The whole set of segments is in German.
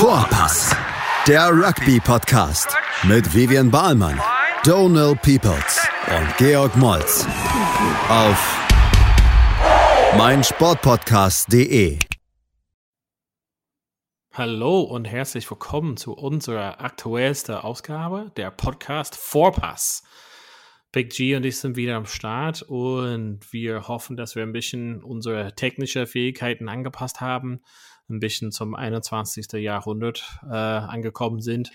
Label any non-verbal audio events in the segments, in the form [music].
Vorpass, der Rugby-Podcast mit Vivian Bahlmann, Donal Peoples und Georg Moltz auf meinsportpodcast.de. Hallo und herzlich willkommen zu unserer aktuellsten Ausgabe, der Podcast Vorpass. Big G und ich sind wieder am Start und wir hoffen, dass wir ein bisschen unsere technischen Fähigkeiten angepasst haben, ein bisschen zum 21. Jahrhundert äh, angekommen sind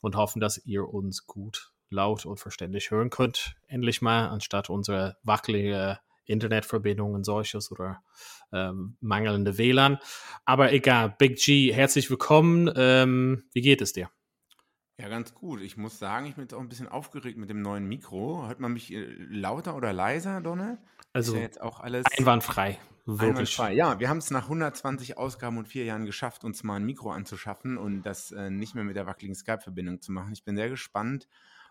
und hoffen, dass ihr uns gut, laut und verständlich hören könnt. Endlich mal, anstatt unsere wackelige Internetverbindung und solches oder ähm, mangelnde WLAN. Aber egal, Big G, herzlich willkommen. Ähm, wie geht es dir? Ja, ganz gut. Ich muss sagen, ich bin jetzt auch ein bisschen aufgeregt mit dem neuen Mikro. Hört man mich äh, lauter oder leiser, Donne? Also ja jetzt auch alles einwandfrei. Wirklich. Ja, wir haben es nach 120 Ausgaben und vier Jahren geschafft, uns mal ein Mikro anzuschaffen und das äh, nicht mehr mit der wackeligen Skype-Verbindung zu machen. Ich bin sehr gespannt,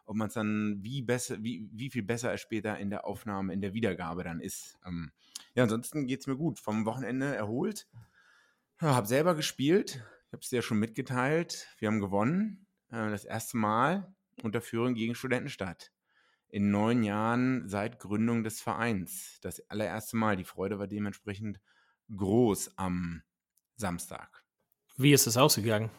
ob man es dann wie besser, wie, wie viel besser es später in der Aufnahme, in der Wiedergabe dann ist. Ähm, ja, ansonsten geht es mir gut. Vom Wochenende erholt. Ja, habe selber gespielt. Ich habe es dir ja schon mitgeteilt. Wir haben gewonnen. Äh, das erste Mal unter Führung gegen Studentenstadt. In neun Jahren seit Gründung des Vereins. Das allererste Mal. Die Freude war dementsprechend groß am Samstag. Wie ist es ausgegangen?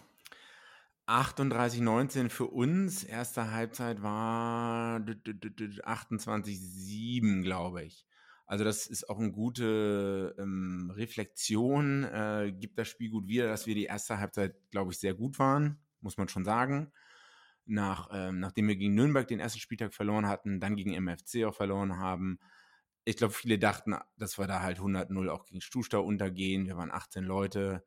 38-19 für uns. Erste Halbzeit war 28-7, glaube ich. Also das ist auch eine gute ähm, Reflexion, äh, gibt das Spiel gut wieder, dass wir die erste Halbzeit, glaube ich, sehr gut waren muss man schon sagen. Nach, ähm, nachdem wir gegen Nürnberg den ersten Spieltag verloren hatten, dann gegen MFC auch verloren haben. Ich glaube, viele dachten, dass wir da halt 100-0 auch gegen Stustau untergehen. Wir waren 18 Leute.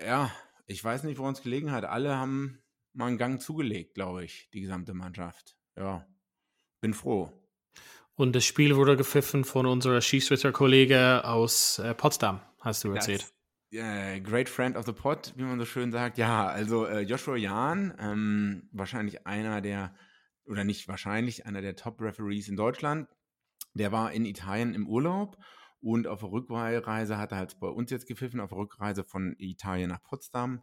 Ja, ich weiß nicht, woran es gelegen hat. Alle haben mal einen Gang zugelegt, glaube ich, die gesamte Mannschaft. Ja, bin froh. Und das Spiel wurde gepfiffen von unserer Schiedsrichter-Kollege aus äh, Potsdam, hast du erzählt. Great Friend of the Pod, wie man so schön sagt. Ja, also äh, Joshua Jahn, ähm, wahrscheinlich einer der, oder nicht wahrscheinlich, einer der Top-Referees in Deutschland. Der war in Italien im Urlaub und auf der Rückreise hat er halt bei uns jetzt gepfiffen, auf der Rückreise von Italien nach Potsdam,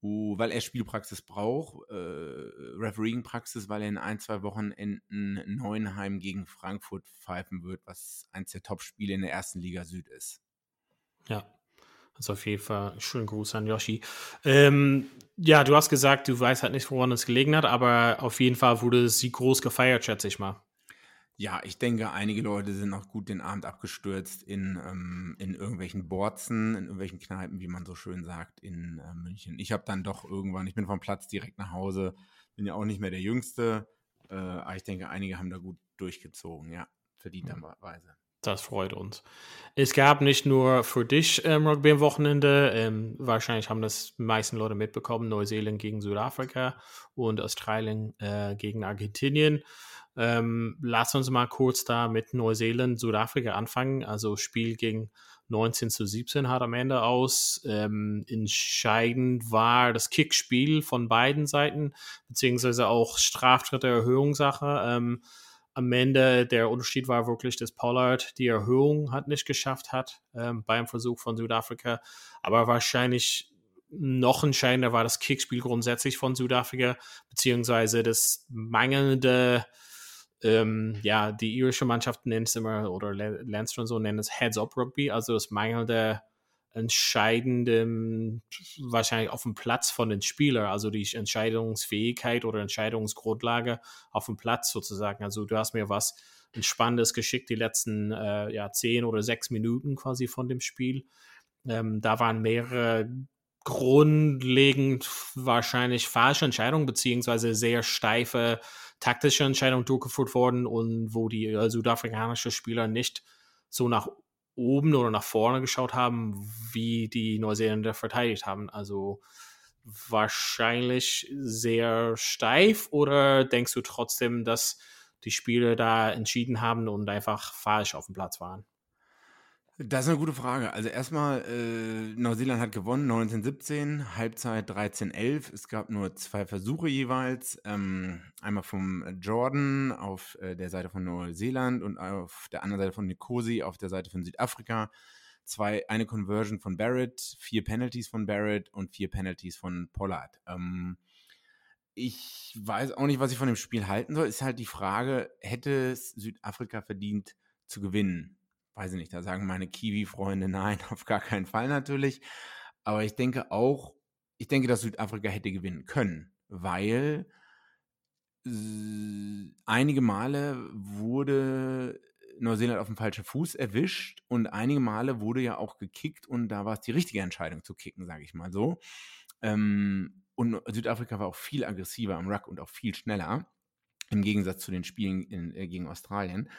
wo, weil er Spielpraxis braucht, äh, Refereeing-Praxis, weil er in ein, zwei Wochenenden Neuenheim gegen Frankfurt pfeifen wird, was eins der Top-Spiele in der ersten Liga Süd ist. Ja, also auf jeden Fall schönen Gruß an Yoshi. Ähm, ja, du hast gesagt, du weißt halt nicht, woran es gelegen hat, aber auf jeden Fall wurde sie groß gefeiert, schätze ich mal. Ja, ich denke, einige Leute sind auch gut den Abend abgestürzt in, ähm, in irgendwelchen Borzen, in irgendwelchen Kneipen, wie man so schön sagt, in äh, München. Ich habe dann doch irgendwann, ich bin vom Platz direkt nach Hause, bin ja auch nicht mehr der Jüngste, äh, aber ich denke, einige haben da gut durchgezogen, ja, verdienterweise. Das freut uns. Es gab nicht nur für dich ähm, Rugby am Wochenende, ähm, wahrscheinlich haben das die meisten Leute mitbekommen, Neuseeland gegen Südafrika und Australien äh, gegen Argentinien. Ähm, lass uns mal kurz da mit Neuseeland, Südafrika anfangen. Also Spiel gegen 19 zu 17 hat am Ende aus. Ähm, entscheidend war das Kickspiel von beiden Seiten, beziehungsweise auch Straftritte Erhöhungssache. Ähm, am Ende der Unterschied war wirklich, dass Pollard die Erhöhung hat nicht geschafft hat ähm, beim Versuch von Südafrika. Aber wahrscheinlich noch entscheidender war das Kickspiel grundsätzlich von Südafrika, beziehungsweise das mangelnde, ähm, ja, die irische Mannschaft nennt es immer, oder Leinster und so nennen es Heads-Up-Rugby, also das mangelnde entscheidendem, wahrscheinlich auf dem Platz von den Spielern, also die Entscheidungsfähigkeit oder Entscheidungsgrundlage auf dem Platz sozusagen. Also du hast mir was Entspannendes geschickt, die letzten äh, ja, zehn oder sechs Minuten quasi von dem Spiel. Ähm, da waren mehrere grundlegend wahrscheinlich falsche Entscheidungen, beziehungsweise sehr steife taktische Entscheidungen durchgeführt worden und wo die äh, südafrikanische Spieler nicht so nach oben oder nach vorne geschaut haben, wie die Neuseeländer verteidigt haben. Also wahrscheinlich sehr steif oder denkst du trotzdem, dass die Spieler da entschieden haben und einfach falsch auf dem Platz waren? Das ist eine gute Frage. Also erstmal, äh, Neuseeland hat gewonnen, 1917, Halbzeit 13-11. Es gab nur zwei Versuche jeweils. Ähm, einmal vom Jordan auf äh, der Seite von Neuseeland und auf der anderen Seite von Nikosi auf der Seite von Südafrika. zwei, eine Conversion von Barrett, vier Penalties von Barrett und vier Penalties von Pollard. Ähm, ich weiß auch nicht, was ich von dem Spiel halten soll. Ist halt die Frage, hätte Südafrika verdient zu gewinnen? Weiß ich nicht, da sagen meine Kiwi-Freunde nein, [laughs] auf gar keinen Fall natürlich. Aber ich denke auch, ich denke, dass Südafrika hätte gewinnen können, weil einige Male wurde Neuseeland auf dem falschen Fuß erwischt und einige Male wurde ja auch gekickt und da war es die richtige Entscheidung zu kicken, sage ich mal so. Ähm, und Südafrika war auch viel aggressiver am Ruck und auch viel schneller im Gegensatz zu den Spielen in, äh, gegen Australien.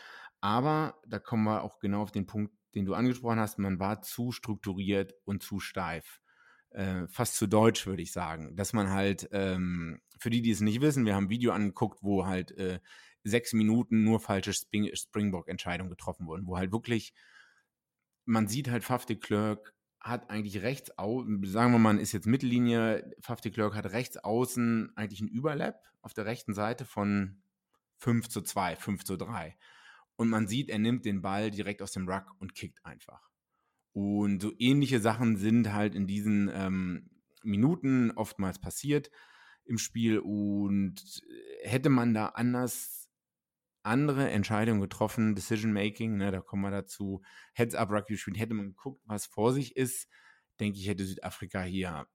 Aber da kommen wir auch genau auf den Punkt, den du angesprochen hast. Man war zu strukturiert und zu steif. Äh, fast zu deutsch, würde ich sagen. Dass man halt, ähm, für die, die es nicht wissen, wir haben ein Video angeguckt, wo halt äh, sechs Minuten nur falsche Spring Springbok-Entscheidungen getroffen wurden, wo halt wirklich, man sieht halt Faf de Klerk hat eigentlich rechts außen, sagen wir mal, man ist jetzt Mittellinie, Faf de Klerk hat rechts außen eigentlich einen Überlap auf der rechten Seite von 5 zu 2, 5 zu 3. Und man sieht, er nimmt den Ball direkt aus dem Ruck und kickt einfach. Und so ähnliche Sachen sind halt in diesen ähm, Minuten oftmals passiert im Spiel. Und hätte man da anders andere Entscheidungen getroffen, Decision Making, ne, da kommen wir dazu, Heads Up Rugby gespielt, hätte man geguckt, was vor sich ist, denke ich, hätte Südafrika hier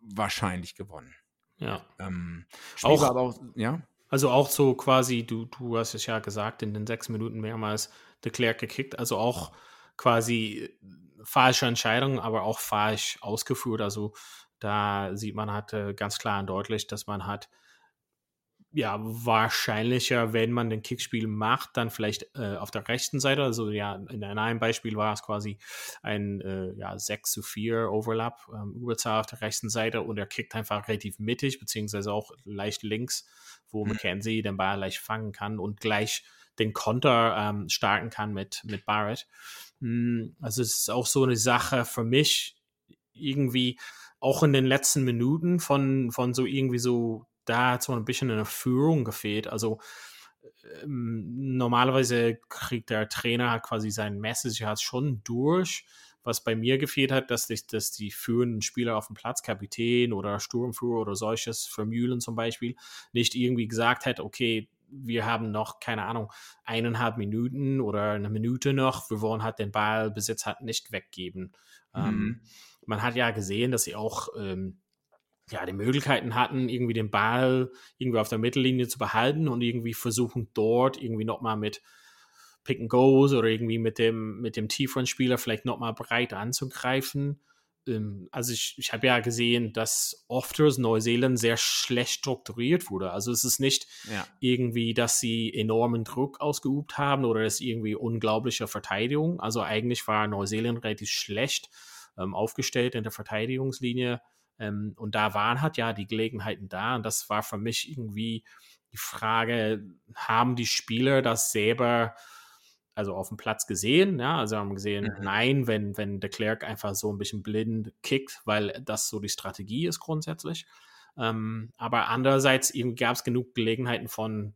wahrscheinlich gewonnen. Ja. Ähm, auch, aber auch, ja. Also auch so quasi, du, du hast es ja gesagt, in den sechs Minuten mehrmals de Klerk gekickt, also auch quasi falsche Entscheidungen, aber auch falsch ausgeführt. Also da sieht man halt äh, ganz klar und deutlich, dass man hat ja, wahrscheinlicher, wenn man den Kickspiel macht, dann vielleicht äh, auf der rechten Seite. Also ja, in einem Beispiel war es quasi ein äh, ja, 6 zu 4 Overlap, ähm, Überzahl auf der rechten Seite und er kickt einfach relativ mittig, beziehungsweise auch leicht links, wo mhm. McKenzie den Ball leicht fangen kann und gleich den Konter ähm, starten kann mit, mit Barrett. Hm, also es ist auch so eine Sache für mich, irgendwie auch in den letzten Minuten von, von so irgendwie so da hat so ein bisschen eine Führung gefehlt. Also ähm, normalerweise kriegt der Trainer quasi sein Message ja schon durch. Was bei mir gefehlt hat, dass, ich, dass die führenden Spieler auf dem Platz, Kapitän oder Sturmführer oder solches, für Mühlen zum Beispiel, nicht irgendwie gesagt hat, okay, wir haben noch, keine Ahnung, eineinhalb Minuten oder eine Minute noch, wir wollen halt den Ballbesitz halt nicht weggeben. Ähm, mhm. Ähm, man hat ja gesehen, dass sie auch ähm, ja, die Möglichkeiten hatten, irgendwie den Ball irgendwie auf der Mittellinie zu behalten und irgendwie versuchen dort irgendwie nochmal mit Pick and Goes oder irgendwie mit dem, mit dem tieferen Spieler vielleicht nochmal breit anzugreifen. Ähm, also ich, ich habe ja gesehen, dass oft Neuseeland sehr schlecht strukturiert wurde. Also es ist nicht ja. irgendwie, dass sie enormen Druck ausgeübt haben oder es irgendwie unglaubliche Verteidigung. Also eigentlich war Neuseeland relativ schlecht ähm, aufgestellt in der Verteidigungslinie ähm, und da waren halt ja die Gelegenheiten da. Und das war für mich irgendwie die Frage, haben die Spieler das selber also auf dem Platz gesehen, ja, also haben gesehen, mhm. nein, wenn, wenn de Klerk einfach so ein bisschen blind kickt, weil das so die Strategie ist grundsätzlich. Ähm, aber andererseits gab es genug Gelegenheiten von,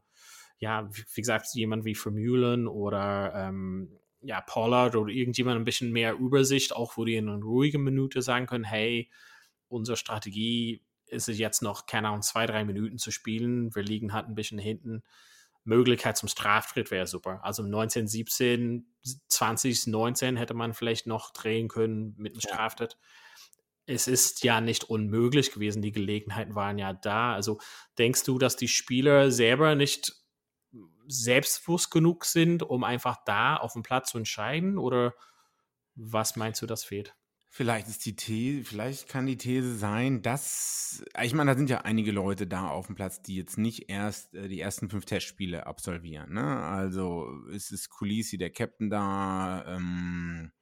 ja, wie, wie gesagt, jemand wie Vermeulen oder ähm, ja, Pollard oder irgendjemand ein bisschen mehr Übersicht, auch wo die in einer ruhigen Minute sagen können, hey, unsere Strategie ist es jetzt noch, keine Ahnung, zwei, drei Minuten zu spielen. Wir liegen halt ein bisschen hinten. Möglichkeit zum Straftritt wäre super. Also 19, 17, 20, 19 hätte man vielleicht noch drehen können mit einem Straftritt. Ja. Es ist ja nicht unmöglich gewesen. Die Gelegenheiten waren ja da. Also denkst du, dass die Spieler selber nicht selbstbewusst genug sind, um einfach da auf dem Platz zu entscheiden? Oder was meinst du, das fehlt? Vielleicht ist die These, vielleicht kann die These sein, dass, ich meine, da sind ja einige Leute da auf dem Platz, die jetzt nicht erst äh, die ersten fünf Testspiele absolvieren. Ne? Also es ist Kulisi, der Captain da. Ähm,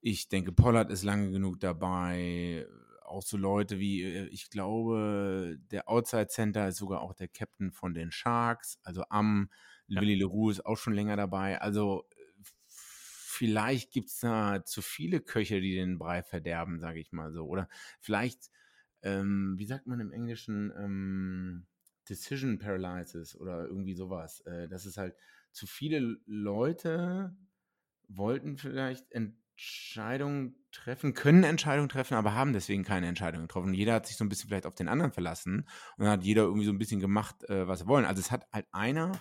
ich denke, Pollard ist lange genug dabei. Auch so Leute wie, äh, ich glaube, der Outside Center ist sogar auch der Captain von den Sharks. Also Am, ja. Willi Leroux ist auch schon länger dabei. Also vielleicht gibt es da zu viele Köche, die den Brei verderben, sage ich mal so. Oder vielleicht, ähm, wie sagt man im Englischen, ähm, Decision Paralysis oder irgendwie sowas. Äh, das ist halt zu viele Leute wollten vielleicht Entscheidungen treffen, können Entscheidungen treffen, aber haben deswegen keine Entscheidung getroffen. Jeder hat sich so ein bisschen vielleicht auf den anderen verlassen und dann hat jeder irgendwie so ein bisschen gemacht, äh, was er wollen. Also es hat halt einer,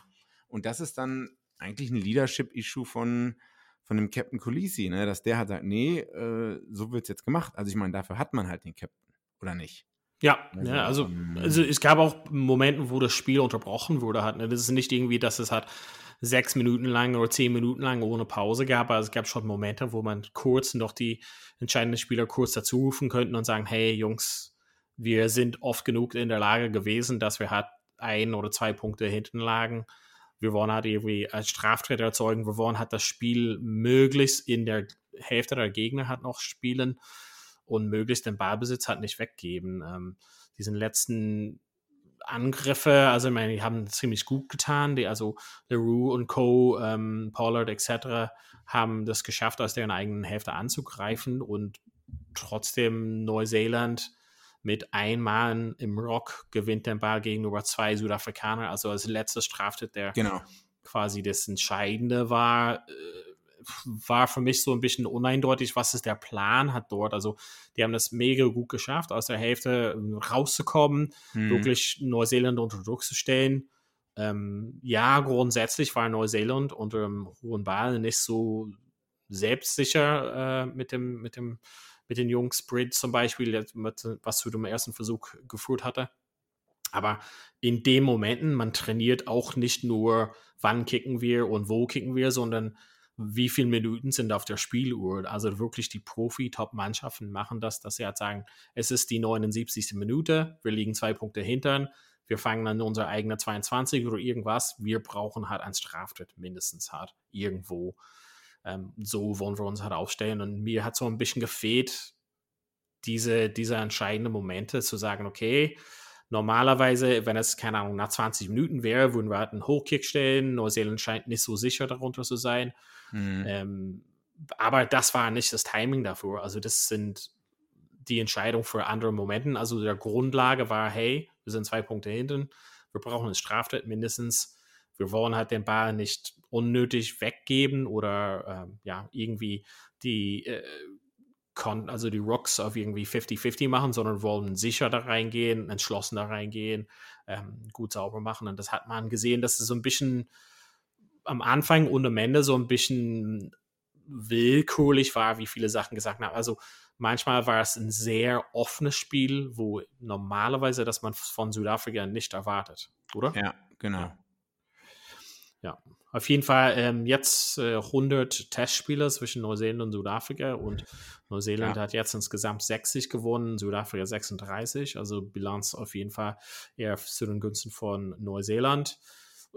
und das ist dann eigentlich ein Leadership-Issue von, von dem Captain Colisi, ne? dass der halt sagt, nee, äh, so wird es jetzt gemacht. Also ich meine, dafür hat man halt den Captain, oder nicht? Ja, also, ja, also, ähm, also es gab auch Momente, wo das Spiel unterbrochen wurde. Hat, ne? Das ist nicht irgendwie, dass es hat sechs Minuten lang oder zehn Minuten lang ohne Pause gab. Also es gab schon Momente, wo man kurz noch die entscheidenden Spieler kurz dazu rufen könnten und sagen, hey Jungs, wir sind oft genug in der Lage gewesen, dass wir halt ein oder zwei Punkte hinten lagen. Wir wollen halt irgendwie als Straftritt erzeugen. Wir wollen halt das Spiel möglichst in der Hälfte der Gegner halt noch spielen und möglichst den Ballbesitz halt nicht weggeben. Ähm, diesen letzten Angriffe, also ich meine, die haben ziemlich gut getan. Die, also LeRoux und Co., ähm, Pollard etc. haben das geschafft, aus deren eigenen Hälfte anzugreifen und trotzdem Neuseeland mit einem Mann im Rock gewinnt den Ball gegenüber zwei Südafrikaner. Also als letztes Straftat, der genau. quasi das Entscheidende war. Äh, war für mich so ein bisschen uneindeutig, was ist der Plan hat dort. Also die haben das mega gut geschafft, aus der Hälfte ähm, rauszukommen, mhm. wirklich Neuseeland unter Druck zu stellen. Ähm, ja, grundsätzlich war Neuseeland unter dem hohen Ball nicht so selbstsicher äh, mit dem, mit dem, mit den Jungs Brit zum Beispiel, mit, was zu dem ersten Versuch geführt hatte. Aber in den Momenten, man trainiert auch nicht nur, wann kicken wir und wo kicken wir, sondern wie viele Minuten sind auf der Spieluhr. Also wirklich die Profi-Top-Mannschaften machen das, dass sie halt sagen, es ist die 79. Minute, wir liegen zwei Punkte hintern, wir fangen an unsere eigene 22 oder irgendwas, wir brauchen halt ein Straftritt mindestens halt irgendwo. Ähm, so wollen wir uns halt aufstellen und mir hat so ein bisschen gefehlt, diese, diese entscheidenden Momente zu sagen, okay, Normalerweise, wenn es, keine Ahnung, nach 20 Minuten wäre, würden wir halt einen Hochkick stellen. Neuseeland scheint nicht so sicher darunter zu sein. Mhm. Ähm, aber das war nicht das Timing dafür. Also das sind die Entscheidungen für andere Momente. Also der Grundlage war, hey, wir sind zwei Punkte hinten, wir brauchen einen Straftritt mindestens. Wir wollen halt den Ball nicht unnötig weggeben oder ähm, ja, irgendwie die, äh, also die Rocks auf irgendwie 50-50 machen, sondern wollen sicher da reingehen, entschlossen da reingehen, ähm, gut sauber machen. Und das hat man gesehen, dass es so ein bisschen am Anfang und am Ende so ein bisschen willkürlich war, wie viele Sachen gesagt haben. Also manchmal war es ein sehr offenes Spiel, wo normalerweise das man von Südafrika nicht erwartet, oder? Ja, genau. Ja, auf jeden Fall ähm, jetzt äh, 100 Testspiele zwischen Neuseeland und Südafrika und Neuseeland ja. hat jetzt insgesamt 60 gewonnen, Südafrika 36, also Bilanz auf jeden Fall eher zu den Gunsten von Neuseeland.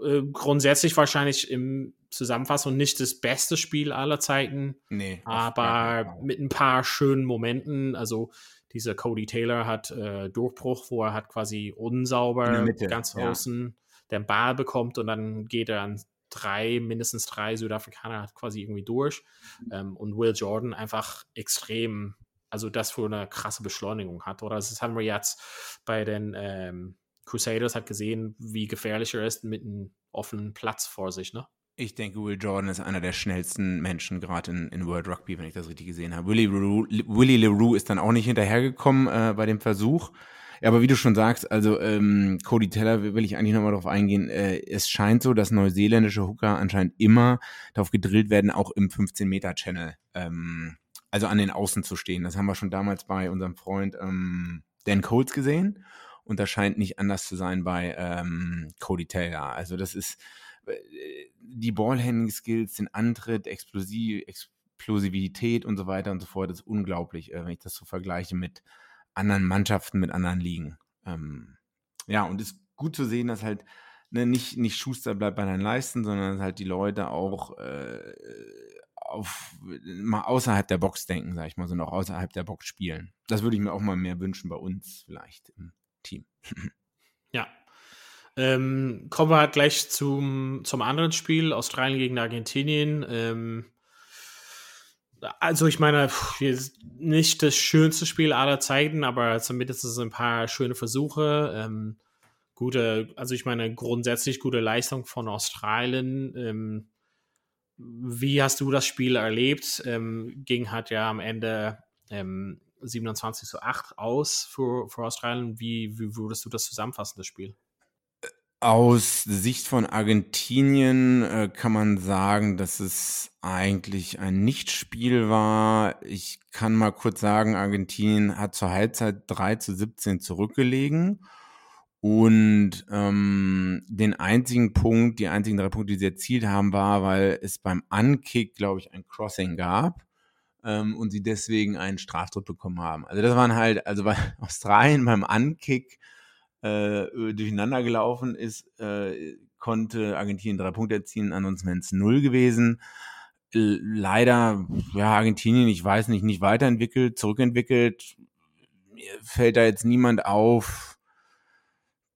Äh, grundsätzlich wahrscheinlich im Zusammenfassung nicht das beste Spiel aller Zeiten. Nee. Aber mit ein paar schönen Momenten. Also dieser Cody Taylor hat äh, Durchbruch, wo er hat quasi unsauber ganz ja. außen den Ball bekommt und dann geht er an drei, mindestens drei Südafrikaner hat quasi irgendwie durch. Ähm, und Will Jordan einfach extrem, also das für eine krasse Beschleunigung hat. Oder das haben wir jetzt bei den ähm, Crusaders hat gesehen, wie gefährlich er ist mit einem offenen Platz vor sich, ne? Ich denke, Will Jordan ist einer der schnellsten Menschen gerade in, in World Rugby, wenn ich das richtig gesehen habe. Willie LeRoux ist dann auch nicht hinterhergekommen äh, bei dem Versuch. Ja, aber wie du schon sagst, also ähm, Cody Teller will ich eigentlich nochmal darauf eingehen. Äh, es scheint so, dass neuseeländische Hooker anscheinend immer darauf gedrillt werden, auch im 15-Meter-Channel, ähm, also an den Außen zu stehen. Das haben wir schon damals bei unserem Freund ähm, Dan Coles gesehen. Und das scheint nicht anders zu sein bei ähm, Cody Taylor. Also das ist äh, die Ballhandling-Skills, den Antritt, Explosiv, Explosivität und so weiter und so fort. Das ist unglaublich, äh, wenn ich das so vergleiche mit anderen Mannschaften, mit anderen Ligen. Ähm, ja, und es ist gut zu sehen, dass halt ne, nicht, nicht Schuster bleibt bei deinen Leisten, sondern dass halt die Leute auch äh, auf mal außerhalb der Box denken, sag ich mal, so noch außerhalb der Box spielen. Das würde ich mir auch mal mehr wünschen bei uns vielleicht im Team. [laughs] ja. Ähm, kommen wir halt gleich zum, zum anderen Spiel, Australien gegen Argentinien. Ähm, also ich meine, nicht das schönste Spiel aller Zeiten, aber zumindest ein paar schöne Versuche. Ähm, gute, also ich meine, grundsätzlich gute Leistung von Australien. Ähm, wie hast du das Spiel erlebt? Ähm, ging hat ja am Ende ähm, 27 zu 8 aus für, für Australien. Wie, wie würdest du das zusammenfassen, das Spiel? Aus Sicht von Argentinien äh, kann man sagen, dass es eigentlich ein Nichtspiel war. Ich kann mal kurz sagen, Argentinien hat zur Halbzeit 3 zu 17 zurückgelegen. Und ähm, den einzigen Punkt, die einzigen drei Punkte, die sie erzielt haben, war, weil es beim Unkick, glaube ich, ein Crossing gab ähm, und sie deswegen einen Straftritt bekommen haben. Also das waren halt, also bei [laughs] Australien beim Unkick äh, durcheinander gelaufen ist, äh, konnte Argentinien drei Punkte erzielen, ansonsten wären es null gewesen. Leider, ja, Argentinien, ich weiß nicht, nicht weiterentwickelt, zurückentwickelt. Mir fällt da jetzt niemand auf,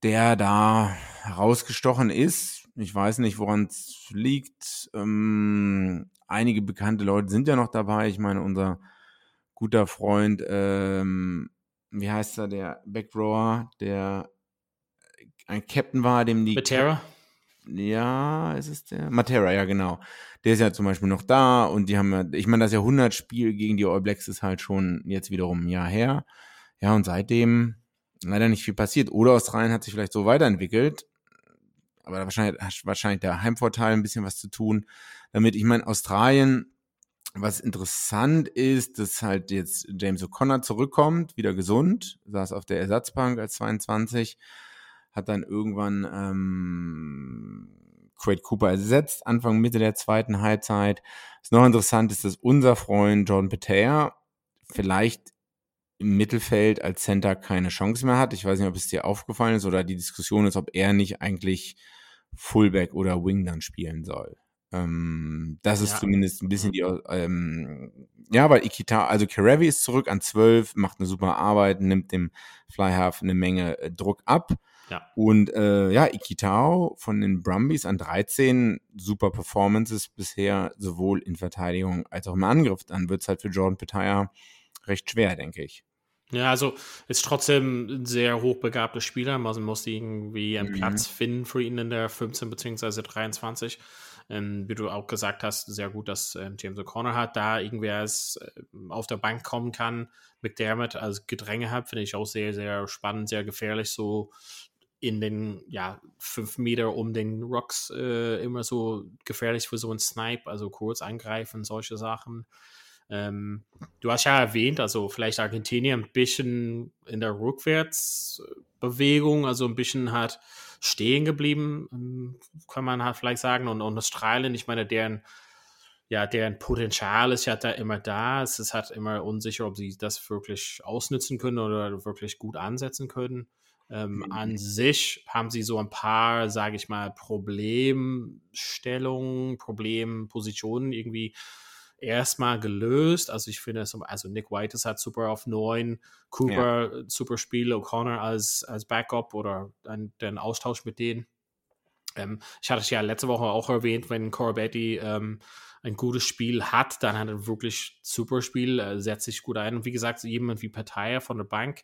der da herausgestochen ist. Ich weiß nicht, woran es liegt. Ähm, einige bekannte Leute sind ja noch dabei. Ich meine, unser guter Freund, ähm, wie heißt er, der Backrower, der ein Captain war, dem die. Matera? Ja, ist es der? Matera, ja, genau. Der ist ja zum Beispiel noch da und die haben ja, ich meine, das Jahrhundertspiel gegen die All Blacks ist halt schon jetzt wiederum ein Jahr her. Ja, und seitdem leider nicht viel passiert. Oder Australien hat sich vielleicht so weiterentwickelt. Aber wahrscheinlich hat wahrscheinlich der Heimvorteil ein bisschen was zu tun. Damit, ich meine, Australien, was interessant ist, dass halt jetzt James O'Connor zurückkommt, wieder gesund, saß auf der Ersatzbank als 22 hat dann irgendwann ähm, Quade Cooper ersetzt, Anfang, Mitte der zweiten Halbzeit. Was noch interessant ist, dass unser Freund John Peter vielleicht im Mittelfeld als Center keine Chance mehr hat. Ich weiß nicht, ob es dir aufgefallen ist oder die Diskussion ist, ob er nicht eigentlich Fullback oder Wing dann spielen soll. Ähm, das ist ja. zumindest ein bisschen die, ähm, ja, weil Ikita, also Karevi ist zurück an 12, macht eine super Arbeit, nimmt dem Flyhalf eine Menge äh, Druck ab. Ja. Und äh, ja, Ikitao von den Brumbies an 13, super Performances bisher, sowohl in Verteidigung als auch im Angriff. Dann wird es halt für Jordan Petaya recht schwer, denke ich. Ja, also ist trotzdem ein sehr hochbegabter Spieler. Man muss irgendwie einen mhm. Platz finden für ihn in der 15 bzw. 23. Ähm, wie du auch gesagt hast, sehr gut, dass ähm, James O'Connor hat, da irgendwer es äh, auf der Bank kommen kann. McDermott als Gedränge hat, finde ich auch sehr, sehr spannend, sehr gefährlich, so in den ja, fünf Meter um den Rocks äh, immer so gefährlich für so einen Snipe, also kurz eingreifen, solche Sachen. Ähm, du hast ja erwähnt, also vielleicht Argentinien ein bisschen in der Rückwärtsbewegung, also ein bisschen hat stehen geblieben, ähm, kann man halt vielleicht sagen. Und, und Australien, ich meine, deren, ja, deren Potenzial ist ja da immer da. Es ist halt immer unsicher, ob sie das wirklich ausnutzen können oder wirklich gut ansetzen können. Ähm, mhm. An sich haben sie so ein paar, sage ich mal, Problemstellungen, Problempositionen irgendwie erstmal gelöst. Also ich finde, also Nick White ist halt super auf 9, Cooper ja. super Spiel, O'Connor als, als Backup oder ein, den Austausch mit denen. Ähm, ich hatte es ja letzte Woche auch erwähnt, wenn Corabetti ähm, ein gutes Spiel hat, dann hat er wirklich super Spiel, äh, setzt sich gut ein. Und wie gesagt, jemand wie Partei von der Bank,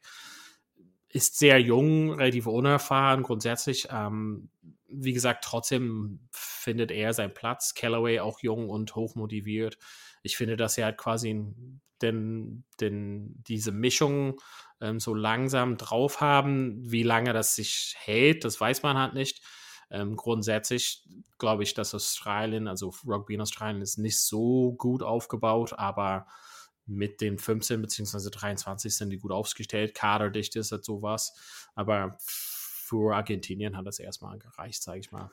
ist sehr jung, relativ unerfahren grundsätzlich. Ähm, wie gesagt, trotzdem findet er seinen Platz. Callaway auch jung und hochmotiviert. Ich finde, dass er halt quasi den, den, diese Mischung ähm, so langsam drauf haben. Wie lange das sich hält, das weiß man halt nicht. Ähm, grundsätzlich glaube ich, dass Australien, also Rugby in Australien, ist nicht so gut aufgebaut, aber mit den 15 bzw. 23 sind die gut aufgestellt. Kaderdicht ist halt sowas. Aber für Argentinien hat das erstmal gereicht, sage ich mal.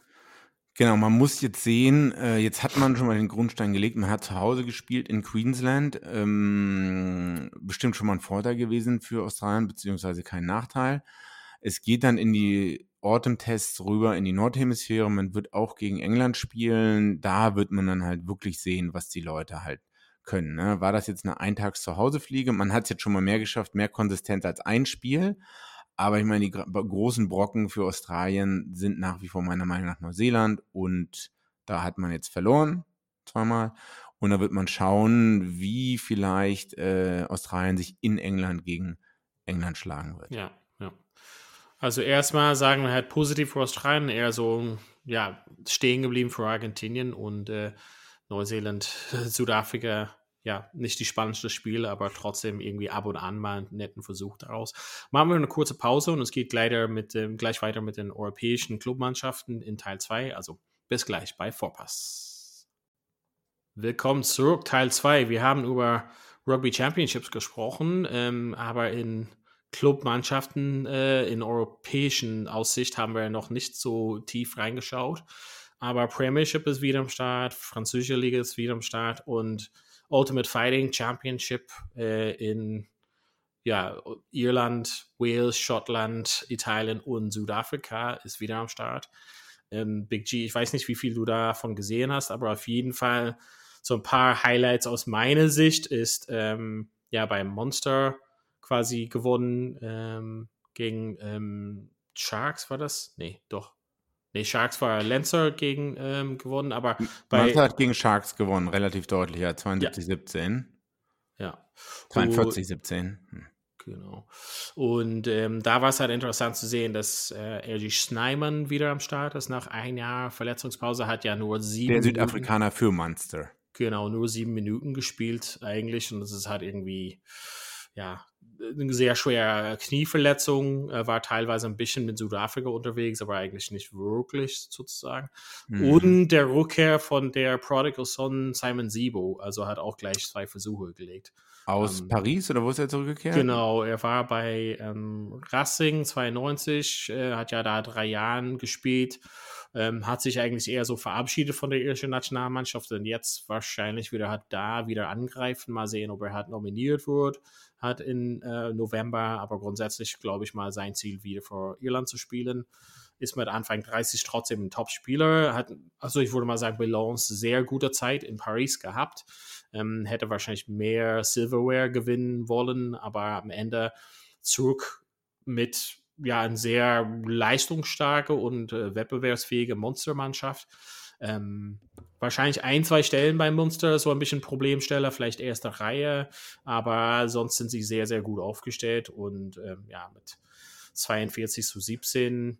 Genau, man muss jetzt sehen, äh, jetzt hat man schon mal den Grundstein gelegt, man hat zu Hause gespielt in Queensland, ähm, bestimmt schon mal ein Vorteil gewesen für Australien, beziehungsweise kein Nachteil. Es geht dann in die Autumn-Tests rüber in die Nordhemisphäre, man wird auch gegen England spielen, da wird man dann halt wirklich sehen, was die Leute halt können. Ne? War das jetzt eine Eintags-Zuhause-Fliege? Man hat es jetzt schon mal mehr geschafft, mehr Konsistenz als ein Spiel. Aber ich meine, die großen Brocken für Australien sind nach wie vor meiner Meinung nach Neuseeland und da hat man jetzt verloren, zweimal. Und da wird man schauen, wie vielleicht äh, Australien sich in England gegen England schlagen wird. Ja, ja. Also erstmal sagen wir halt positiv für Australien, eher so, ja, stehen geblieben für Argentinien und äh, Neuseeland, [laughs] Südafrika, ja, nicht die spannendste Spiel, aber trotzdem irgendwie ab und an mal einen netten Versuch daraus. Machen wir eine kurze Pause und es geht gleich, mit dem, gleich weiter mit den europäischen Clubmannschaften in Teil 2. Also bis gleich bei Vorpass. Willkommen zurück, Teil 2. Wir haben über Rugby Championships gesprochen, ähm, aber in Clubmannschaften äh, in europäischen Aussicht haben wir noch nicht so tief reingeschaut. Aber Premiership ist wieder am Start, französische Liga ist wieder am Start und Ultimate Fighting Championship äh, in ja, Irland, Wales, Schottland, Italien und Südafrika ist wieder am Start. Ähm, Big G, ich weiß nicht, wie viel du davon gesehen hast, aber auf jeden Fall so ein paar Highlights aus meiner Sicht ist ähm, ja beim Monster quasi gewonnen ähm, gegen ähm, Sharks war das? Nee, doch. Nee, Sharks war Lancer gegen ähm, gewonnen, aber bei. Monster hat gegen Sharks gewonnen, relativ deutlich, ja, 72-17. Ja. 42-17. Hm. Genau. Und ähm, da war es halt interessant zu sehen, dass äh, LG Schneimann wieder am Start ist. Nach ein Jahr Verletzungspause hat ja nur sieben. Der Südafrikaner Minuten, für Munster. Genau, nur sieben Minuten gespielt eigentlich. Und das ist halt irgendwie, ja, eine sehr schwere Knieverletzung, er war teilweise ein bisschen mit Südafrika unterwegs, aber eigentlich nicht wirklich sozusagen. Mhm. Und der Rückkehr von der Prodigal Son Simon Sibo, also hat auch gleich zwei Versuche gelegt. Aus ähm, Paris oder wo ist er zurückgekehrt? Genau, er war bei ähm, Racing 92, äh, hat ja da drei Jahren gespielt, ähm, hat sich eigentlich eher so verabschiedet von der irischen Nationalmannschaft und jetzt wahrscheinlich wieder hat da wieder angreifen, mal sehen, ob er halt nominiert wird hat in äh, November, aber grundsätzlich glaube ich mal sein Ziel wieder vor Irland zu spielen. Ist mit Anfang 30 trotzdem ein Top-Spieler. Hat, also ich würde mal sagen, Balance sehr gute Zeit in Paris gehabt. Ähm, hätte wahrscheinlich mehr Silverware gewinnen wollen, aber am Ende zurück mit ja, eine sehr leistungsstarke und äh, wettbewerbsfähige Monstermannschaft. Ähm, wahrscheinlich ein, zwei Stellen beim Munster so ein bisschen Problemsteller, vielleicht erste Reihe, aber sonst sind sie sehr, sehr gut aufgestellt und ähm, ja, mit 42 zu 17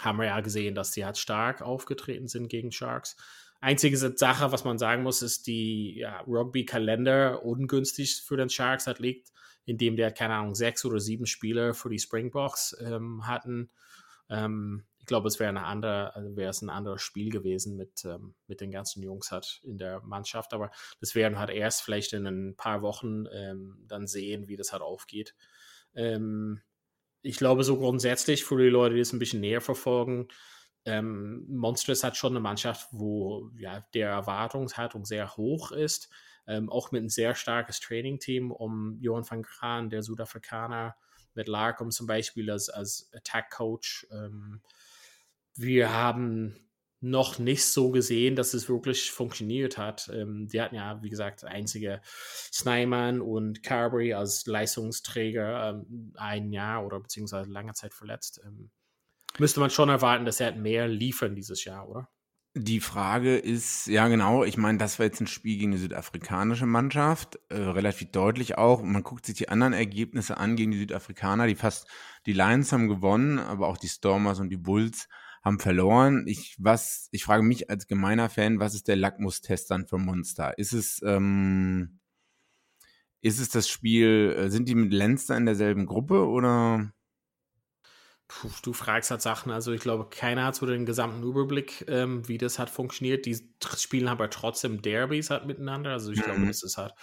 haben wir ja gesehen, dass die halt stark aufgetreten sind gegen Sharks. Einzige Sache, was man sagen muss, ist die ja, Rugby-Kalender ungünstig für den Sharks hat liegt, indem der, keine Ahnung, sechs oder sieben Spieler für die Springboks ähm, hatten. Ähm, ich glaube, es wäre also wäre es ein anderes Spiel gewesen mit, ähm, mit den ganzen Jungs hat in der Mannschaft. Aber das werden halt erst vielleicht in ein paar Wochen ähm, dann sehen, wie das halt aufgeht. Ähm, ich glaube, so grundsätzlich für die Leute, die es ein bisschen näher verfolgen, ähm, Monsters hat schon eine Mannschaft, wo ja, der Erwartungshaltung sehr hoch ist. Ähm, auch mit ein sehr starkes Training-Team um Johann van Graan, der Südafrikaner, mit Larkham zum Beispiel als, als Attack-Coach. Ähm, wir haben noch nicht so gesehen, dass es wirklich funktioniert hat. Ähm, die hatten ja, wie gesagt, einzige Snyman und Carberry als Leistungsträger ähm, ein Jahr oder beziehungsweise lange Zeit verletzt. Ähm, müsste man schon erwarten, dass er mehr liefern dieses Jahr, oder? Die Frage ist, ja genau, ich meine, das war jetzt ein Spiel gegen eine südafrikanische Mannschaft, äh, relativ deutlich auch. Man guckt sich die anderen Ergebnisse an gegen die Südafrikaner, die fast, die Lions haben gewonnen, aber auch die Stormers und die Bulls haben verloren. Ich, was, ich frage mich als gemeiner Fan, was ist der Lackmustest dann für Monster? Ist es, ähm, ist es das Spiel, äh, sind die mit Lenster in derselben Gruppe oder? Puh, du fragst halt Sachen, also ich glaube, keiner hat so den gesamten Überblick, ähm, wie das hat funktioniert. Die spielen aber trotzdem Derbys halt miteinander. Also ich mhm. glaube, das ist halt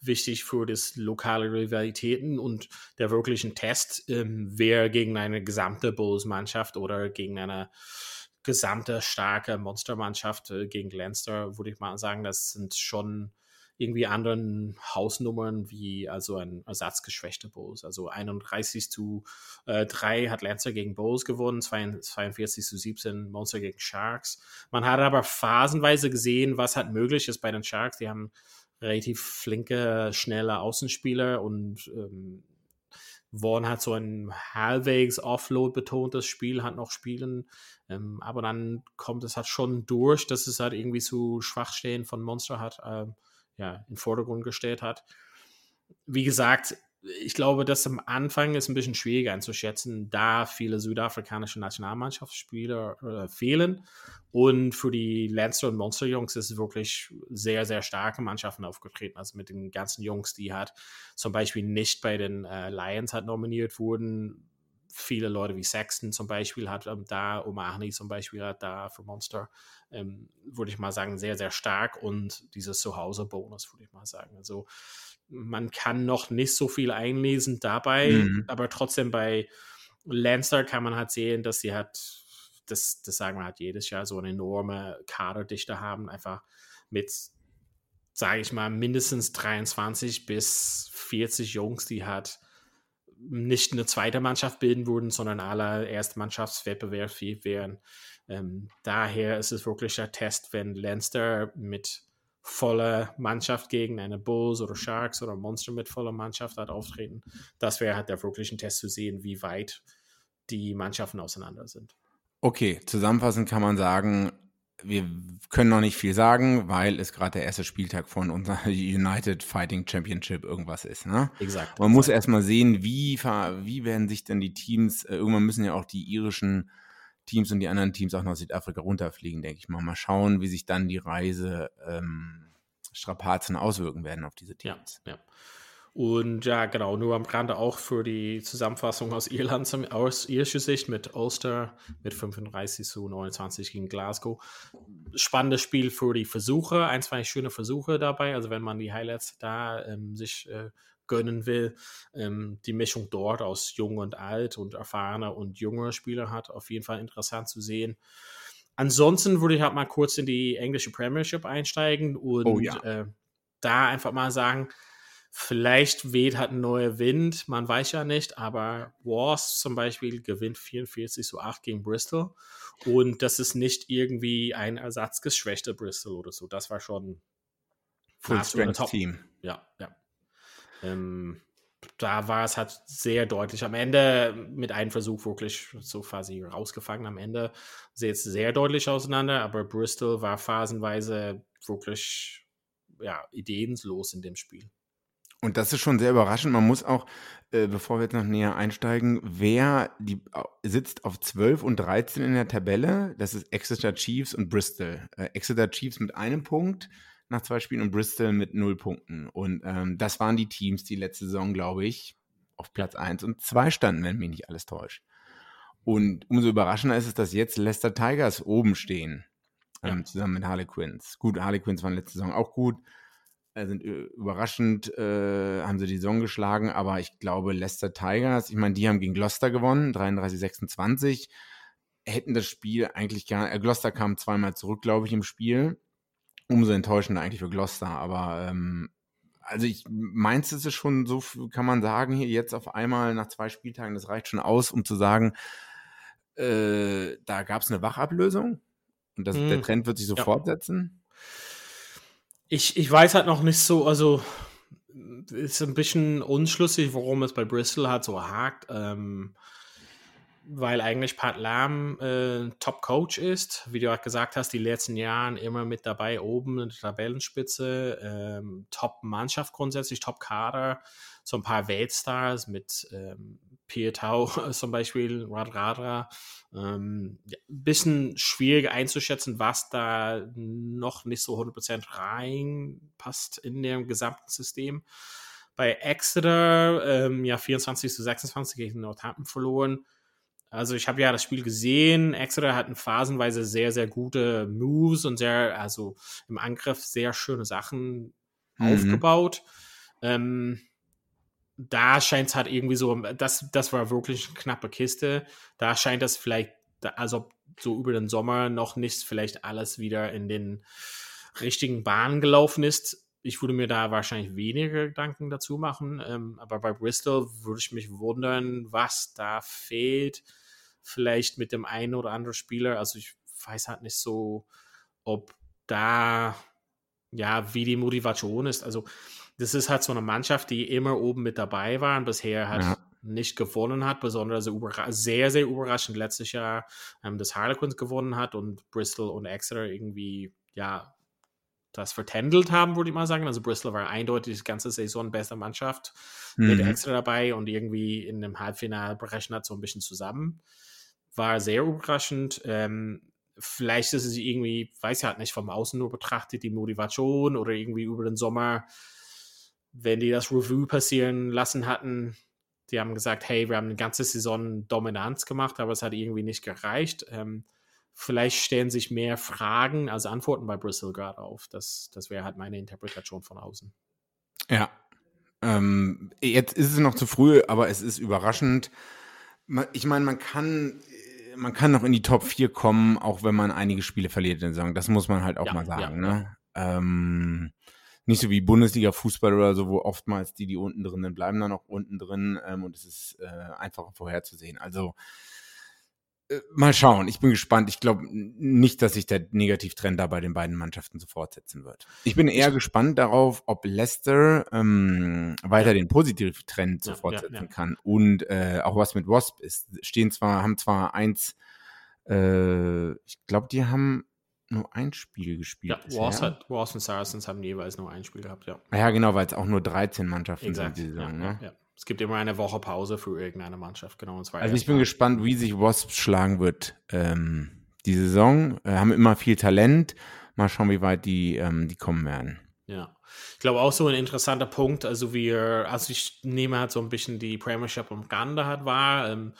wichtig für das lokale Rivalitäten und der wirklichen Test, ähm, wer gegen eine gesamte Bulls-Mannschaft oder gegen eine gesamte starke Monstermannschaft äh, gegen Leinster, würde ich mal sagen, das sind schon irgendwie anderen Hausnummern wie also ein ersatzgeschwächte Bulls. Also 31 zu äh, 3 hat Lancer gegen Bulls gewonnen, 42 zu 17 Monster gegen Sharks. Man hat aber phasenweise gesehen, was halt möglich ist bei den Sharks. Die haben relativ flinke, schnelle Außenspieler und ähm, wollen halt so ein halbwegs Offload betontes Spiel halt noch spielen. Ähm, aber dann kommt es halt schon durch, dass es halt irgendwie zu Schwachstellen von Monster hat. Ähm, ja, in den Vordergrund gestellt hat. Wie gesagt, ich glaube, dass am Anfang ist ein bisschen schwieriger einzuschätzen, da viele südafrikanische Nationalmannschaftsspieler äh, fehlen. Und für die Lancer und Monster Jungs ist wirklich sehr, sehr starke Mannschaften aufgetreten. Also mit den ganzen Jungs, die halt zum Beispiel nicht bei den äh, Lions hat nominiert wurden. Viele Leute wie Sexton zum Beispiel hat ähm, da, Omahni zum Beispiel hat da für Monster, ähm, würde ich mal sagen, sehr, sehr stark. Und dieses Zuhause-Bonus, würde ich mal sagen. Also man kann noch nicht so viel einlesen dabei, mhm. aber trotzdem bei Lancer kann man halt sehen, dass sie halt, das, das sagen wir halt jedes Jahr, so eine enorme Kaderdichte haben, einfach mit, sage ich mal, mindestens 23 bis 40 Jungs, die halt nicht eine zweite Mannschaft bilden würden, sondern alle Erstmannschaftswettbewerb wären. Ähm, daher ist es wirklich der Test, wenn Lancer mit volle Mannschaft gegen eine Bulls oder Sharks oder Monster mit voller Mannschaft hat auftreten. Das wäre halt der wirkliche Test zu sehen, wie weit die Mannschaften auseinander sind. Okay, zusammenfassend kann man sagen, wir können noch nicht viel sagen, weil es gerade der erste Spieltag von unserer [laughs] United Fighting Championship irgendwas ist. Ne? Exakt. Man muss erstmal sehen, wie, wie werden sich denn die Teams, äh, irgendwann müssen ja auch die irischen Teams und die anderen Teams auch nach Südafrika runterfliegen, denke ich mal. Mal schauen, wie sich dann die Reise ähm, Strapazen auswirken werden auf diese Teams. Ja, ja. Und ja, genau, nur am Rande auch für die Zusammenfassung aus Irland, aus irischer Sicht mit Ulster mit 35 zu 29 gegen Glasgow. Spannendes Spiel für die Versuche, ein, zwei schöne Versuche dabei. Also wenn man die Highlights da ähm, sich äh, gönnen will. Ähm, die Mischung dort aus jung und alt und erfahrener und junger Spieler hat auf jeden Fall interessant zu sehen. Ansonsten würde ich halt mal kurz in die englische Premiership einsteigen und oh, ja. äh, da einfach mal sagen, vielleicht weht halt ein neuer Wind, man weiß ja nicht, aber Wars zum Beispiel gewinnt 44 zu 8 gegen Bristol und das ist nicht irgendwie ein ersatzgeschwächter Bristol oder so, das war schon Full-Strength-Team. Ja, ja. Ähm, da war es halt sehr deutlich. Am Ende mit einem Versuch wirklich so quasi rausgefangen. Am Ende sieht es sehr deutlich auseinander, aber Bristol war phasenweise wirklich ja, ideenlos in dem Spiel. Und das ist schon sehr überraschend. Man muss auch, äh, bevor wir jetzt noch näher einsteigen, wer die, sitzt auf 12 und 13 in der Tabelle? Das ist Exeter Chiefs und Bristol. Äh, Exeter Chiefs mit einem Punkt, nach zwei Spielen und Bristol mit null Punkten. Und ähm, das waren die Teams, die letzte Saison, glaube ich, auf Platz 1 und 2 standen, wenn mich nicht alles täuscht. Und umso überraschender ist es, dass jetzt Leicester Tigers oben stehen, ähm, ja. zusammen mit Harlequins. Gut, Harlequins waren letzte Saison auch gut, sind äh, überraschend, äh, haben sie die Saison geschlagen, aber ich glaube, Leicester Tigers, ich meine, die haben gegen Gloucester gewonnen, 33-26, hätten das Spiel eigentlich gar, äh, Gloucester kam zweimal zurück, glaube ich, im Spiel umso enttäuschender eigentlich für Gloucester. Aber ähm, also ich meinst es ist schon so, kann man sagen, hier jetzt auf einmal nach zwei Spieltagen, das reicht schon aus, um zu sagen, äh, da gab es eine Wachablösung und das, hm. der Trend wird sich so ja. fortsetzen. Ich, ich weiß halt noch nicht so, also ist ein bisschen unschlüssig, warum es bei Bristol halt so hakt. Ähm, weil eigentlich Pat Lam äh, Top-Coach ist. Wie du auch gesagt hast, die letzten Jahre immer mit dabei oben in der Tabellenspitze. Ähm, Top-Mannschaft grundsätzlich, Top-Kader. So ein paar Weltstars mit ähm, Pietau [laughs] zum Beispiel, Radradra. Ähm, ja, bisschen schwierig einzuschätzen, was da noch nicht so 100% reinpasst in dem gesamten System. Bei Exeter, ähm, ja, 24 zu 26 gegen Northampton verloren also ich habe ja das Spiel gesehen. Exeter hatten phasenweise sehr, sehr gute Moves und sehr, also im Angriff sehr schöne Sachen mhm. aufgebaut. Ähm, da scheint es halt irgendwie so, das, das war wirklich eine knappe Kiste. Da scheint das vielleicht, also so über den Sommer noch nicht vielleicht alles wieder in den richtigen Bahnen gelaufen ist. Ich würde mir da wahrscheinlich weniger Gedanken dazu machen, ähm, aber bei Bristol würde ich mich wundern, was da fehlt vielleicht mit dem einen oder anderen Spieler. Also ich weiß halt nicht so, ob da, ja, wie die Motivation ist. Also das ist halt so eine Mannschaft, die immer oben mit dabei war und bisher halt ja. nicht gewonnen hat, besonders sehr, sehr überraschend letztes Jahr ähm, das Harlequins gewonnen hat und Bristol und Exeter irgendwie, ja, das vertändelt haben, würde ich mal sagen. Also Bristol war eindeutig die ganze Saison beste Mannschaft mhm. mit extra dabei und irgendwie in dem Halbfinale brechen hat so ein bisschen zusammen. War sehr überraschend. Ähm, vielleicht ist es irgendwie, weiß ich halt nicht, vom Außen nur betrachtet, die Motivation oder irgendwie über den Sommer, wenn die das Review passieren lassen hatten, die haben gesagt, hey, wir haben eine ganze Saison Dominanz gemacht, aber es hat irgendwie nicht gereicht. Ähm, vielleicht stellen sich mehr Fragen als Antworten bei Bristol gerade auf. Das, das wäre halt meine Interpretation von außen. Ja. Ähm, jetzt ist es noch zu früh, aber es ist überraschend. Ich meine, man kann, man kann noch in die Top 4 kommen, auch wenn man einige Spiele verliert in der Saison. Das muss man halt auch ja, mal sagen. Ja, ne? Ähm, nicht so wie Bundesliga-Fußball oder so, wo oftmals die, die unten drin sind, bleiben dann auch unten drin ähm, und es ist äh, einfach vorherzusehen. Also äh, mal schauen, ich bin gespannt. Ich glaube nicht, dass sich der Negativtrend da bei den beiden Mannschaften so fortsetzen wird. Ich bin eher gespannt darauf, ob Leicester ähm, weiter den Positivtrend so ja, fortsetzen ja, ja. kann und äh, auch was mit Wasp ist. Stehen zwar, haben zwar eins, äh, ich glaube, die haben nur ein Spiel gespielt. Ja, Wars, hat, Wars und Saracens haben jeweils nur ein Spiel gehabt, ja. Ja, genau, weil es auch nur 13 Mannschaften Exakt. sind diese Saison. Ja, ne? ja, Es gibt immer eine Woche Pause für irgendeine Mannschaft, genau. also ich bin mal. gespannt, wie sich Wasps schlagen wird ähm, die Saison. Äh, haben immer viel Talent. Mal schauen, wie weit die, ähm, die kommen werden. Ja. Ich glaube auch so ein interessanter Punkt, also wir, also ich nehme halt so ein bisschen die Premiership um Ganda hat war. Ähm,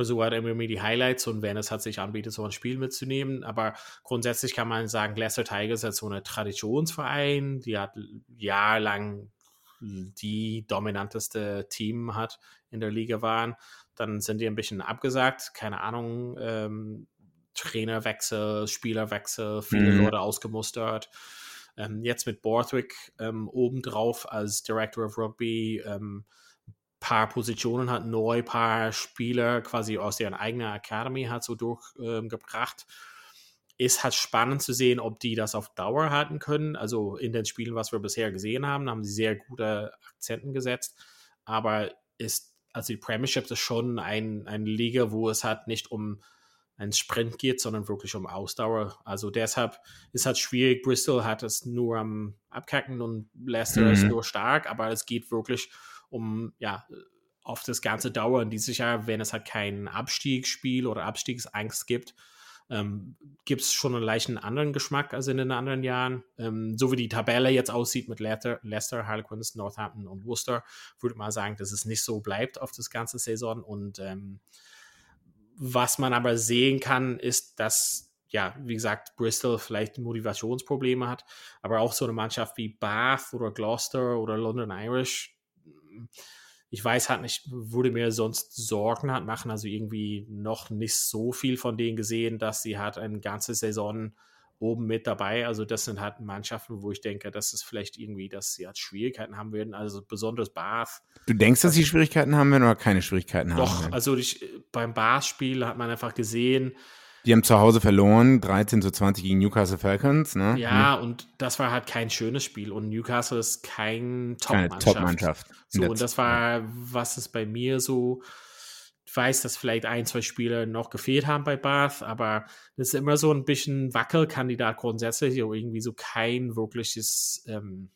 versuche halt immer die Highlights und wenn es hat sich anbietet, so ein Spiel mitzunehmen. Aber grundsätzlich kann man sagen, Leicester Tigers ist so ein Traditionsverein, die hat jahrelang die dominanteste Team hat in der Liga waren. Dann sind die ein bisschen abgesagt, keine Ahnung, ähm, Trainerwechsel, Spielerwechsel, viele mhm. Leute ausgemustert. Ähm, jetzt mit Borthwick ähm, obendrauf als Director of Rugby ähm, paar Positionen hat, neu paar Spieler quasi aus deren eigener Academy hat so durchgebracht. Ähm, ist halt spannend zu sehen, ob die das auf Dauer halten können. Also in den Spielen, was wir bisher gesehen haben, haben sie sehr gute Akzenten gesetzt. Aber ist, also die Premiership ist schon ein, eine Liga, wo es halt nicht um einen Sprint geht, sondern wirklich um Ausdauer. Also deshalb ist halt schwierig. Bristol hat es nur am Abkacken und Leicester mhm. ist nur stark, aber es geht wirklich um ja auf das ganze Dauer in dieses Jahr, wenn es halt kein Abstiegsspiel oder Abstiegsangst gibt, ähm, gibt es schon einen leichten anderen Geschmack als in den anderen Jahren. Ähm, so wie die Tabelle jetzt aussieht mit Leicester, Leicester, Harlequins, Northampton und Worcester, würde man sagen, dass es nicht so bleibt auf das ganze Saison. Und ähm, was man aber sehen kann, ist, dass ja, wie gesagt, Bristol vielleicht Motivationsprobleme hat, aber auch so eine Mannschaft wie Bath oder Gloucester oder London Irish, ich weiß halt nicht, würde mir sonst Sorgen hat machen, also irgendwie noch nicht so viel von denen gesehen, dass sie hat eine ganze Saison oben mit dabei. Also das sind halt Mannschaften, wo ich denke, dass es vielleicht irgendwie, dass sie halt Schwierigkeiten haben werden. Also besonders Bath. Du denkst, dass sie Schwierigkeiten haben werden oder keine Schwierigkeiten haben? Doch, also ich, beim Bath-Spiel hat man einfach gesehen, die haben zu Hause verloren, 13 zu 20 gegen Newcastle Falcons. Ne? Ja, hm. und das war halt kein schönes Spiel. Und Newcastle ist kein Top-Mannschaft. Top-Mannschaft. So, und das war, was es bei mir so, ich weiß, dass vielleicht ein, zwei Spieler noch gefehlt haben bei Bath, aber das ist immer so ein bisschen Wackelkandidat grundsätzlich, oder irgendwie so kein wirkliches, ähm,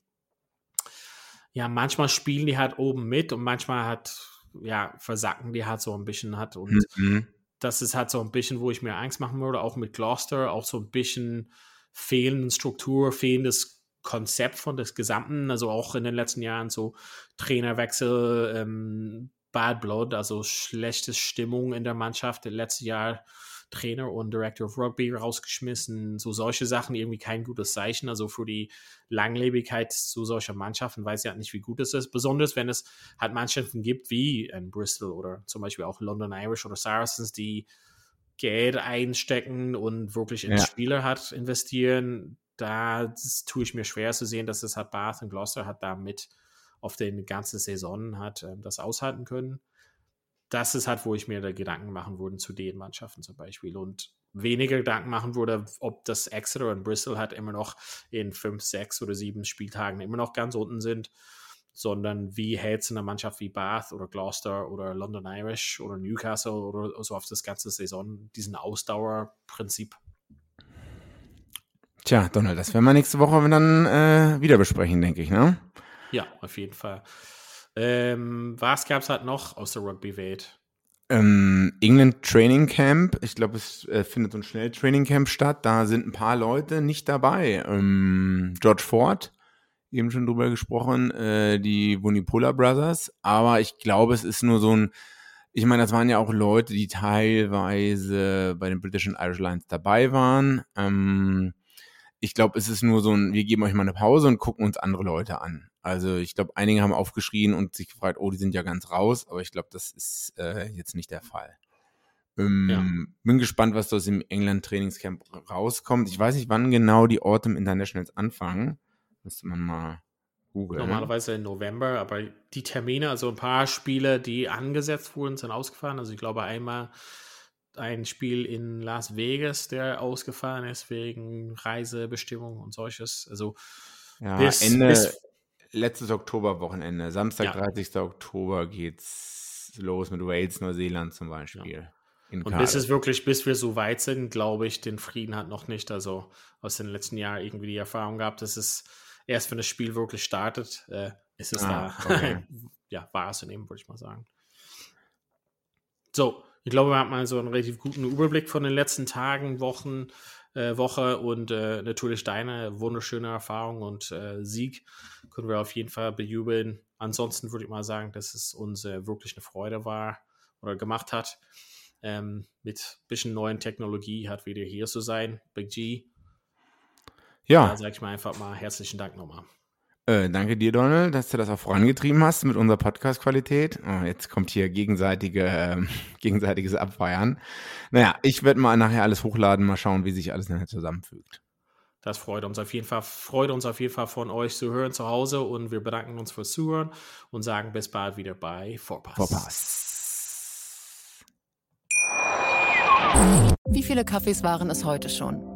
ja, manchmal spielen die halt oben mit und manchmal hat, ja, versacken die halt so ein bisschen hat und mhm das ist halt so ein bisschen, wo ich mir Angst machen würde, auch mit Gloucester, auch so ein bisschen fehlende Struktur, fehlendes Konzept von des Gesamten, also auch in den letzten Jahren so Trainerwechsel, ähm, Bad Blood, also schlechte Stimmung in der Mannschaft. Letztes Jahr Trainer und Director of Rugby rausgeschmissen. So solche Sachen irgendwie kein gutes Zeichen. Also für die Langlebigkeit zu solcher Mannschaften weiß ich halt nicht, wie gut es ist. Besonders wenn es halt Mannschaften gibt wie in Bristol oder zum Beispiel auch London Irish oder Saracens, die Geld einstecken und wirklich in ja. Spieler hat investieren. Da tue ich mir schwer zu sehen, dass es halt Bath und Gloucester hat damit auf den ganzen Saison hat ähm, das aushalten können das ist halt, wo ich mir da Gedanken machen würde zu den Mannschaften zum Beispiel und weniger Gedanken machen würde, ob das Exeter und Bristol halt immer noch in fünf, sechs oder sieben Spieltagen immer noch ganz unten sind, sondern wie hält es eine Mannschaft wie Bath oder Gloucester oder London Irish oder Newcastle oder so auf das ganze Saison diesen Ausdauerprinzip Tja, Donald, das werden wir nächste Woche dann äh, wieder besprechen, denke ich, ne? Ja, auf jeden Fall. Ähm, was gab es halt noch aus der Rugby-Welt? Ähm, England Training Camp. Ich glaube, es äh, findet so ein Schnell-Training Camp statt. Da sind ein paar Leute nicht dabei. Ähm, George Ford, eben schon drüber gesprochen, äh, die Vunipola Brothers. Aber ich glaube, es ist nur so ein, ich meine, das waren ja auch Leute, die teilweise bei den British and Irish Lines dabei waren. Ähm, ich glaube, es ist nur so ein, wir geben euch mal eine Pause und gucken uns andere Leute an. Also ich glaube, einige haben aufgeschrien und sich gefragt, oh, die sind ja ganz raus, aber ich glaube, das ist äh, jetzt nicht der Fall. Ähm, ja. Bin gespannt, was aus dem England Trainingscamp rauskommt. Ich weiß nicht, wann genau die Autumn Internationals anfangen. Müsste man mal googeln. Normalerweise im November, aber die Termine, also ein paar Spiele, die angesetzt wurden, sind ausgefallen. Also ich glaube einmal ein Spiel in Las Vegas, der ausgefallen ist wegen Reisebestimmungen und solches. Also ja, bis, Ende, bis, letztes Oktoberwochenende, Samstag, ja. 30. Oktober geht's los mit Wales, Neuseeland zum Beispiel. Ja. Und bis es wirklich, bis wir so weit sind, glaube ich, den Frieden hat noch nicht, also aus den letzten Jahren irgendwie die Erfahrung gehabt, dass es erst, wenn das Spiel wirklich startet, äh, ist es ah, da, okay. [laughs] ja, war es eben, würde ich mal sagen. So, ich glaube, wir haben mal so einen relativ guten Überblick von den letzten Tagen, Wochen, äh, Woche und äh, natürlich deine wunderschöne Erfahrung und äh, Sieg können wir auf jeden Fall bejubeln. Ansonsten würde ich mal sagen, dass es uns äh, wirklich eine Freude war oder gemacht hat, ähm, mit ein bisschen neuen Technologie hat wieder hier zu sein. Big G. Ja. Da sage ich mal einfach mal herzlichen Dank nochmal. Äh, danke dir, Donald, dass du das auch vorangetrieben hast mit unserer Podcast-Qualität. Oh, jetzt kommt hier gegenseitige, äh, [laughs] gegenseitiges Abfeiern. Naja, ich werde mal nachher alles hochladen, mal schauen, wie sich alles nachher zusammenfügt. Das freut uns auf jeden Fall, freut uns auf jeden Fall von euch zu hören zu Hause und wir bedanken uns fürs Zuhören und sagen bis bald wieder bei Vorpass. Vorpass. Wie viele Kaffees waren es heute schon?